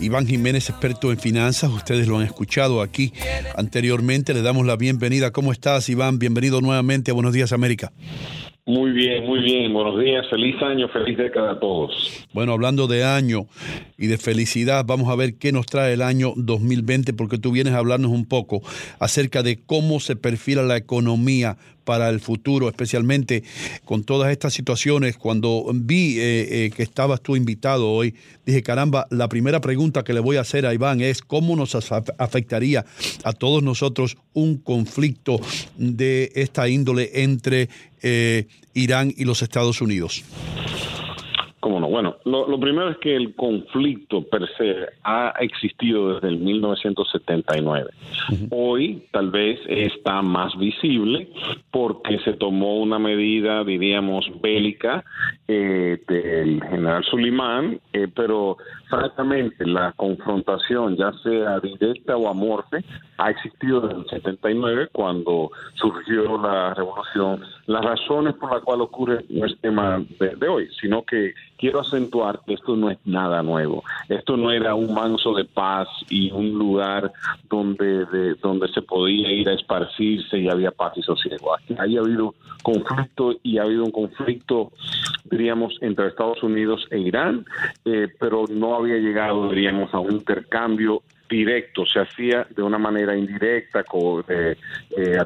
Iván Jiménez, experto en finanzas, ustedes lo han escuchado aquí anteriormente. Le damos la bienvenida. ¿Cómo estás, Iván? Bienvenido nuevamente a Buenos Días, América. Muy bien, muy bien. Buenos días, feliz año, feliz década a todos. Bueno, hablando de año y de felicidad, vamos a ver qué nos trae el año 2020, porque tú vienes a hablarnos un poco acerca de cómo se perfila la economía para el futuro, especialmente con todas estas situaciones. Cuando vi eh, eh, que estabas tú invitado hoy, dije, caramba, la primera pregunta que le voy a hacer a Iván es cómo nos afectaría a todos nosotros un conflicto de esta índole entre eh, Irán y los Estados Unidos. Cómo no. Bueno, lo, primero es que el conflicto per se ha existido desde el 1979. Hoy tal vez está más visible porque se tomó una medida, diríamos, bélica eh, del general Sulimán, eh, pero francamente la confrontación, ya sea directa o amorfe, ha existido desde el 79 cuando surgió la revolución. Las razones por las cuales ocurre no es tema de hoy, sino que quiero acentuar que esto no es nada nuevo. Esto no era un manso de paz y un lugar donde, de, donde se podía ir a esparcirse y había paz y sosiego. Aquí ha habido conflicto y ha habido un conflicto, diríamos, entre Estados Unidos e Irán, eh, pero no había llegado, diríamos, a un intercambio directo, se hacía de una manera indirecta eh, eh,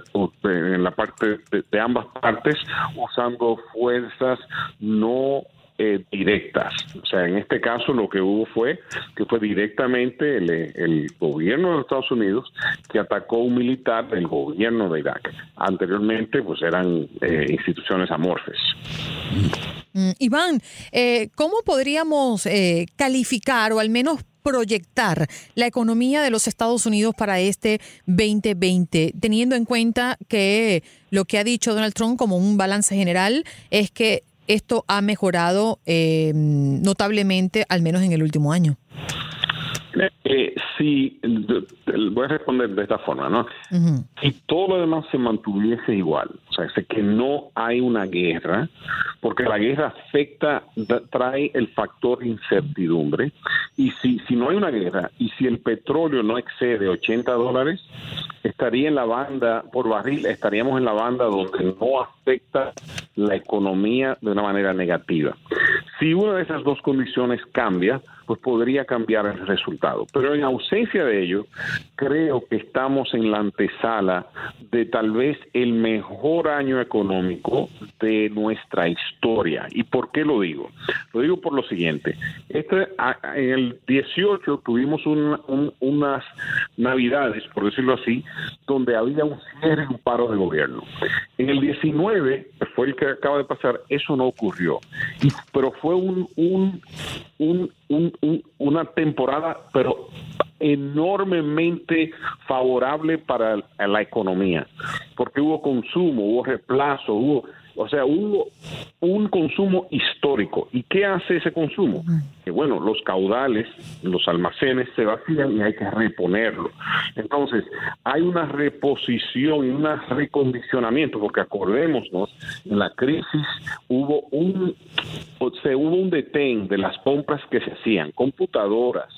en la parte de, ambas partes usando fuerzas no eh, directas. O sea, en este caso lo que hubo fue que fue directamente el, gobierno de Estados Unidos que atacó un militar del gobierno de Irak. Anteriormente, pues eran eh, instituciones amorfes. Mm, Iván, eh, ¿cómo podríamos calificar o al menos proyectar la economía de los Estados Unidos para este 2020, teniendo en cuenta que lo que ha dicho Donald Trump como un balance general es que esto ha mejorado eh, notablemente, al menos en el último año. Eh, sí, voy a responder de esta forma, ¿no? Si todo lo demás se mantuviese igual, o sea, que no hay una guerra, porque la guerra afecta, trae el factor incertidumbre, y si, si no hay una guerra, y si el petróleo no excede 80 dólares, estaría en la banda, por barril, estaríamos en la banda donde no afecta la economía de una manera negativa. Si una de esas dos condiciones cambia, pues podría cambiar el resultado. Pero en ausencia de ello, creo que estamos en la antesala de tal vez el mejor año económico de nuestra historia. ¿Y por qué lo digo? Lo digo por lo siguiente. Este, en el 18 tuvimos unas navidades, por decirlo así, donde había un cierre y un paro de gobierno. En el 19, fue el que acaba de pasar, eso no ocurrió. pero fue un, un, un, una temporada, pero enormemente favorable para la economía, porque hubo consumo, hubo reemplazo, hubo o sea, hubo un consumo histórico. ¿Y qué hace ese consumo? Que bueno, los caudales, los almacenes se vacían y hay que reponerlo. Entonces, hay una reposición y un recondicionamiento, porque acordémonos, en la crisis hubo un, se hubo un detén de las compras que se hacían, computadoras,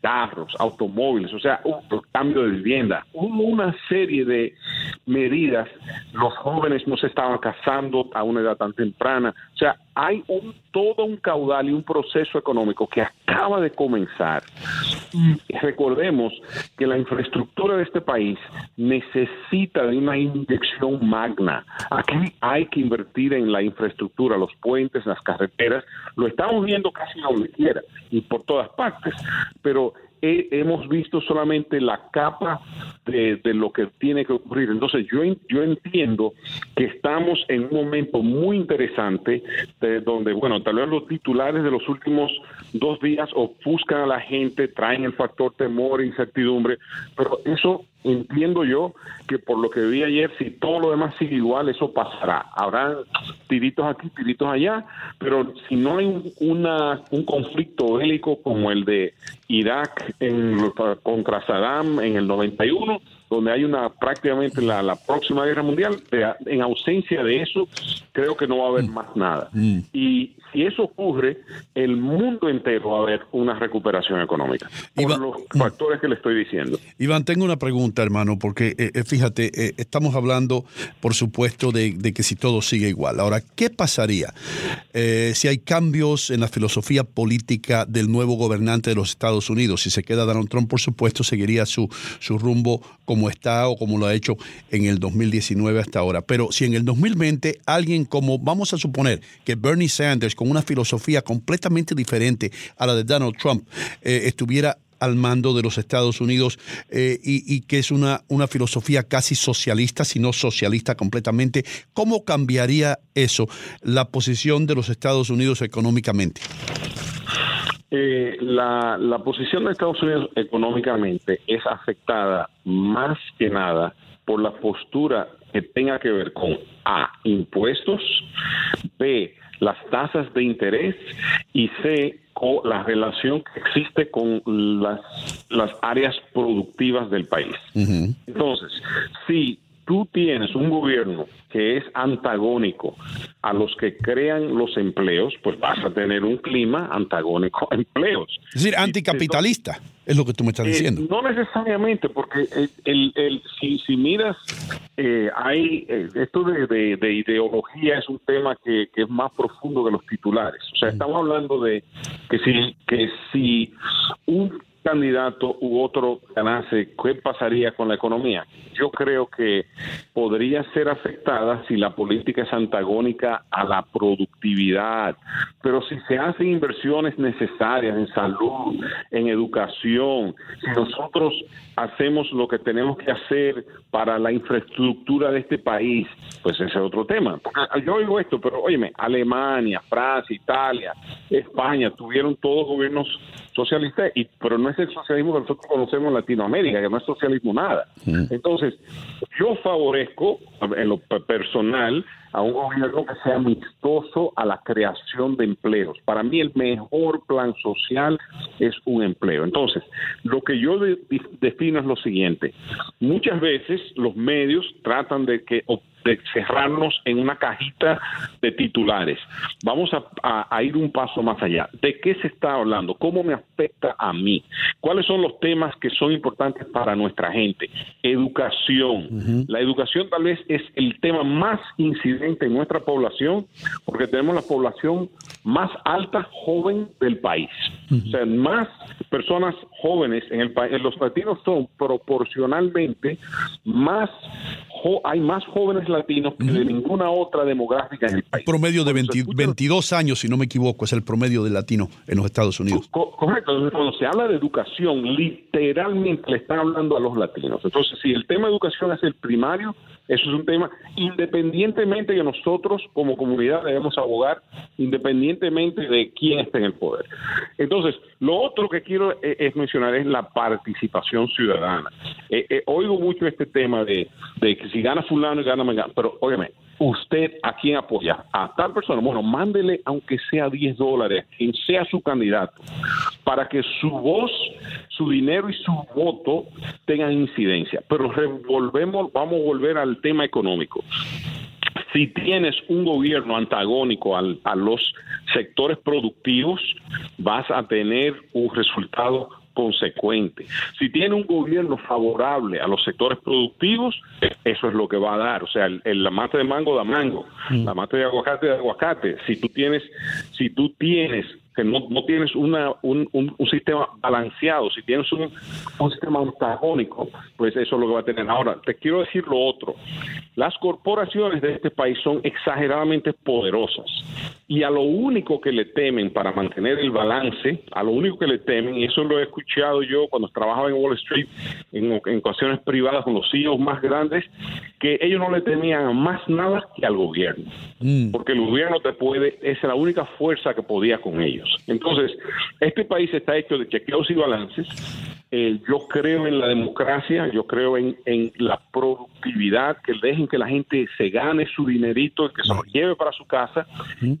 carros, automóviles, o sea, un cambio de vivienda. Hubo una serie de medidas. Los jóvenes no se estaban casando a una edad tan temprana. O sea, hay un, todo un caudal y un proceso económico que acaba de comenzar. Y recordemos que la infraestructura de este país necesita de una inyección magna. Aquí hay que invertir en la infraestructura, los puentes, las carreteras. Lo estamos viendo casi donde quiera y por todas partes. Pero hemos visto solamente la capa de, lo que tiene que ocurrir. Entonces yo, yo entiendo que estamos en un momento muy interesante de donde, bueno, tal vez los titulares de los últimos dos días ofuscan a la gente, traen el factor temor e incertidumbre, pero eso entiendo yo que por lo que vi ayer, si todo lo demás sigue igual, eso pasará. Habrá tiritos aquí, tiritos allá, pero si no hay una, un conflicto bélico como el de Irak en, contra Saddam en el 91, donde hay una prácticamente la, próxima guerra mundial, en ausencia de eso, creo que no va a haber mm. más nada. Mm. Y si eso ocurre, el mundo entero va a haber una recuperación económica, por los mm. factores que le estoy diciendo. Iván, tengo una pregunta, hermano, porque eh, eh, fíjate, eh, estamos hablando, por supuesto, de, que si todo sigue igual. Ahora, ¿qué pasaría si hay cambios en la filosofía política del nuevo gobernante de los Estados Unidos? Si se queda Donald Trump, por supuesto, seguiría su, su rumbo como está o como lo ha hecho en el 2019 hasta ahora. Pero si en el 2020 alguien como, vamos a suponer que Bernie Sanders, con una filosofía completamente diferente a la de Donald Trump, eh, estuviera al mando de los Estados Unidos eh, y, que es una, una filosofía casi socialista, si no socialista completamente. ¿Cómo cambiaría eso, la posición de los Estados Unidos económicamente? Eh, la, la posición de Estados Unidos económicamente es afectada más que nada por la postura que tenga que ver con A, impuestos, B, las tasas de interés y C, la relación que existe con las, las áreas productivas del país. Entonces, si tú tienes un gobierno que es antagónico a los que crean los empleos, pues vas a tener un clima antagónico a empleos. Es decir, anticapitalista, es lo que tú me estás eh, diciendo. no necesariamente, porque el, el, si, si, miras, eh, hay eh, esto de, de, ideología es un tema que, que, es más profundo que los titulares. O sea, estamos hablando de que si, que si un candidato u otro ganase, ¿qué pasaría con la economía? Yo creo que podría ser afectada si la política es antagónica a la productividad, pero si se hacen inversiones necesarias en salud, en educación, si nosotros hacemos lo que tenemos que hacer para la infraestructura de este país, pues ese es otro tema. yo oigo esto, pero óyeme, Alemania, Francia, Italia, España tuvieron todos gobiernos socialistas, y, pero no es el socialismo que nosotros conocemos en Latinoamérica, que no es socialismo nada. Entonces, yo favorezco en lo personal a un gobierno que sea amistoso a la creación de empleos. Para mí el mejor plan social es un empleo. Entonces, lo que yo defino es lo siguiente. Muchas veces los medios tratan de que de cerrarnos en una cajita de titulares. Vamos a, ir un paso más allá. ¿De qué se está hablando? ¿Cómo me afecta a mí? ¿Cuáles son los temas que son importantes para nuestra gente? Educación. La educación tal vez es el tema más incidente en nuestra población porque tenemos la población más alta joven del país. O sea, más personas jóvenes en el país. Los latinos son proporcionalmente más hay más jóvenes latinos que de ninguna otra demográfica en el país. Promedio de 22 años, si no me equivoco, es el promedio de latino en los Estados Unidos. correcto, cuando se habla de educación, literalmente le están hablando a los latinos. Entonces, si el tema de educación es el primario, eso es un tema, independientemente de nosotros como comunidad debemos abogar, independientemente de quién esté en el poder. Entonces, lo otro que quiero eh, es mencionar es la participación ciudadana. Eh, eh, oigo mucho este tema de, que si gana fulano y gana mañana, pero óyeme, usted a quién apoya, a tal persona, bueno, mándele aunque sea 10 dólares, quien sea su candidato, para que su voz, su dinero y su voto tengan incidencia. Pero revolvemos, vamos a volver al tema económico si tienes un gobierno antagónico a los sectores productivos, vas a tener un resultado consecuente. Si tiene un gobierno favorable a los sectores productivos, eso es lo que va a dar. O sea, el, la mate de mango da mango, mm. la mate de aguacate de aguacate. Si tú tienes, si tú tienes que no, no tienes una, un, un, sistema balanceado, si tienes un, un, sistema antagónico, pues eso es lo que va a tener. Ahora, te quiero decir lo otro. Las corporaciones de este país son exageradamente poderosas y a lo único que le temen para mantener el balance, a lo único que le temen, y eso lo he escuchado yo cuando trabajaba en Wall Street, en, en ocasiones privadas con los CEOs más grandes, que ellos no le temían más nada que al gobierno, mm. porque el gobierno te puede, es la única fuerza que podía con ellos. Entonces, este país está hecho de chequeos y balances. Eh, yo creo en la democracia, yo creo en, la productividad, que dejen que la gente se gane su dinerito, que se lo lleve para su casa.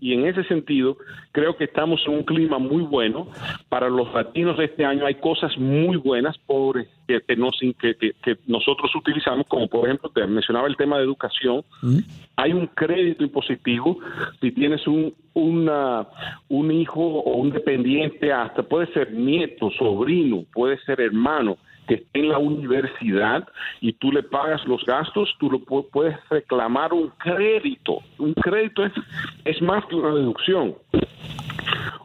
Y en ese sentido, creo que estamos en un clima muy bueno. Para los latinos de este año hay cosas muy buenas. Por que, que, nosotros utilizamos, como por ejemplo, te mencionaba el tema de educación, hay un crédito impositivo si tienes un, una, un hijo o un dependiente, hasta puede ser nieto, sobrino, puede ser hermano, que esté en la universidad y tú le pagas los gastos, tú lo puedes reclamar un crédito. Un crédito es, es más que una deducción.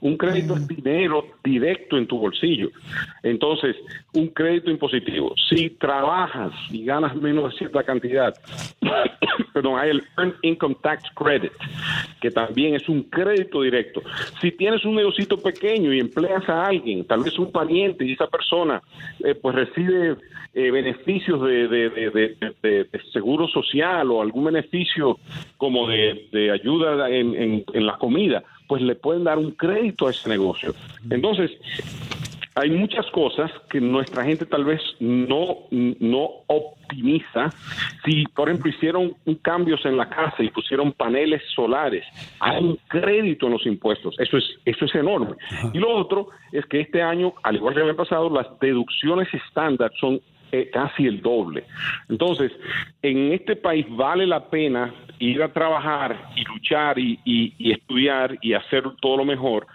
Un crédito es dinero directo en tu bolsillo. Entonces, un crédito impositivo. Si trabajas y ganas menos de cierta cantidad, perdón, hay el Earned Income Tax Credit, que también es un crédito directo. Si tienes un negocito pequeño y empleas a alguien, tal vez un pariente, y esa persona eh, pues recibe eh, beneficios de, de, seguro social o algún beneficio como de, ayuda en, en la comida, pues le pueden dar un crédito a ese negocio. Entonces, hay muchas cosas que nuestra gente tal vez no, no optimiza. Si, por ejemplo, hicieron un cambios en la casa y pusieron paneles solares, hay un crédito en los impuestos. Eso es, eso es enorme. Y lo otro es que este año, al igual que el año pasado, las deducciones estándar son eh, casi el doble. Entonces, en este país vale la pena ir a trabajar y luchar y, estudiar y hacer todo lo mejor.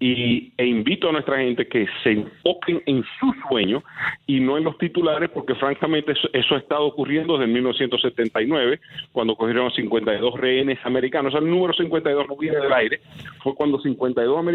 Y, e invito a nuestra gente que se enfoquen en su sueño y no en los titulares, porque francamente eso, ha estado ocurriendo desde 1979, cuando cogieron a 52 rehenes americanos. el número 52 no viene del aire, fue cuando 52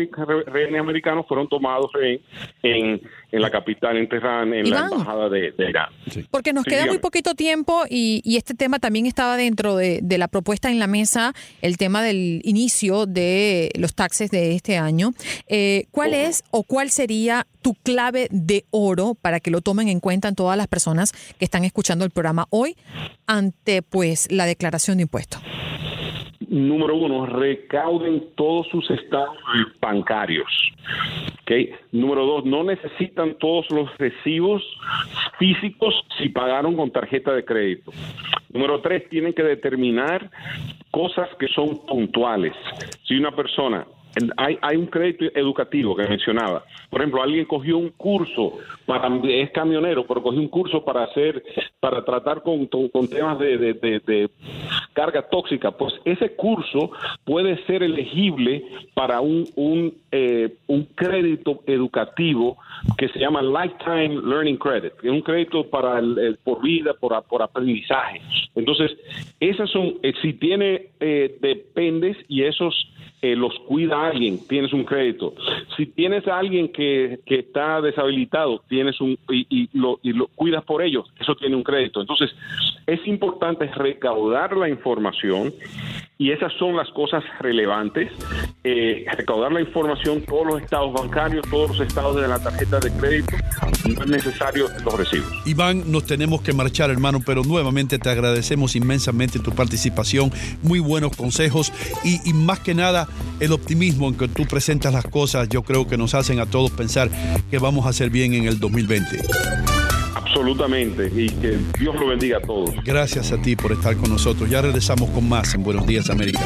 rehenes americanos fueron tomados en, en la capital, en Teherán, en la embajada de, Irán. Porque nos queda muy poquito tiempo y, este tema también estaba dentro de, la propuesta en la mesa, el tema del inicio de los taxes de este año. Eh, ¿Cuál es o cuál sería tu clave de oro para que lo tomen en cuenta todas las personas que están escuchando el programa hoy ante pues la declaración de impuestos? Número uno, recauden todos sus estados bancarios. ¿Okay? Número dos, no necesitan todos los recibos físicos si pagaron con tarjeta de crédito. Número tres, tienen que determinar cosas que son puntuales. Si una persona hay, hay un crédito educativo que mencionaba. Por ejemplo, alguien cogió un curso para es camionero, pero cogió un curso para hacer para tratar con, temas de, de, carga tóxica. Pues ese curso puede ser elegible para un un, eh, un crédito educativo que se llama Lifetime Learning Credit, que es un crédito para el, por vida, por, por aprendizaje. Entonces, esas son, eh, si tiene eh, dependes y esos eh, los cuida alguien, tienes un crédito. Si tienes a alguien que, que está deshabilitado, tienes un y, lo, y lo cuidas por ellos, eso tiene un crédito. Entonces, es importante recaudar la información y esas son las cosas relevantes. Eh, recaudar la información, todos los estados bancarios, todos los estados de la tarjeta de crédito, no es necesario los recibos. Iván, nos tenemos que marchar, hermano, pero nuevamente te agradecemos inmensamente tu participación, muy buenos consejos y, y más que nada el optimismo en que tú presentas las cosas, yo creo que nos hacen a todos pensar que vamos a hacer bien en el 2020. Absolutamente, y que Dios lo bendiga a todos. Gracias a ti por estar con nosotros. Ya regresamos con más en Buenos Días América.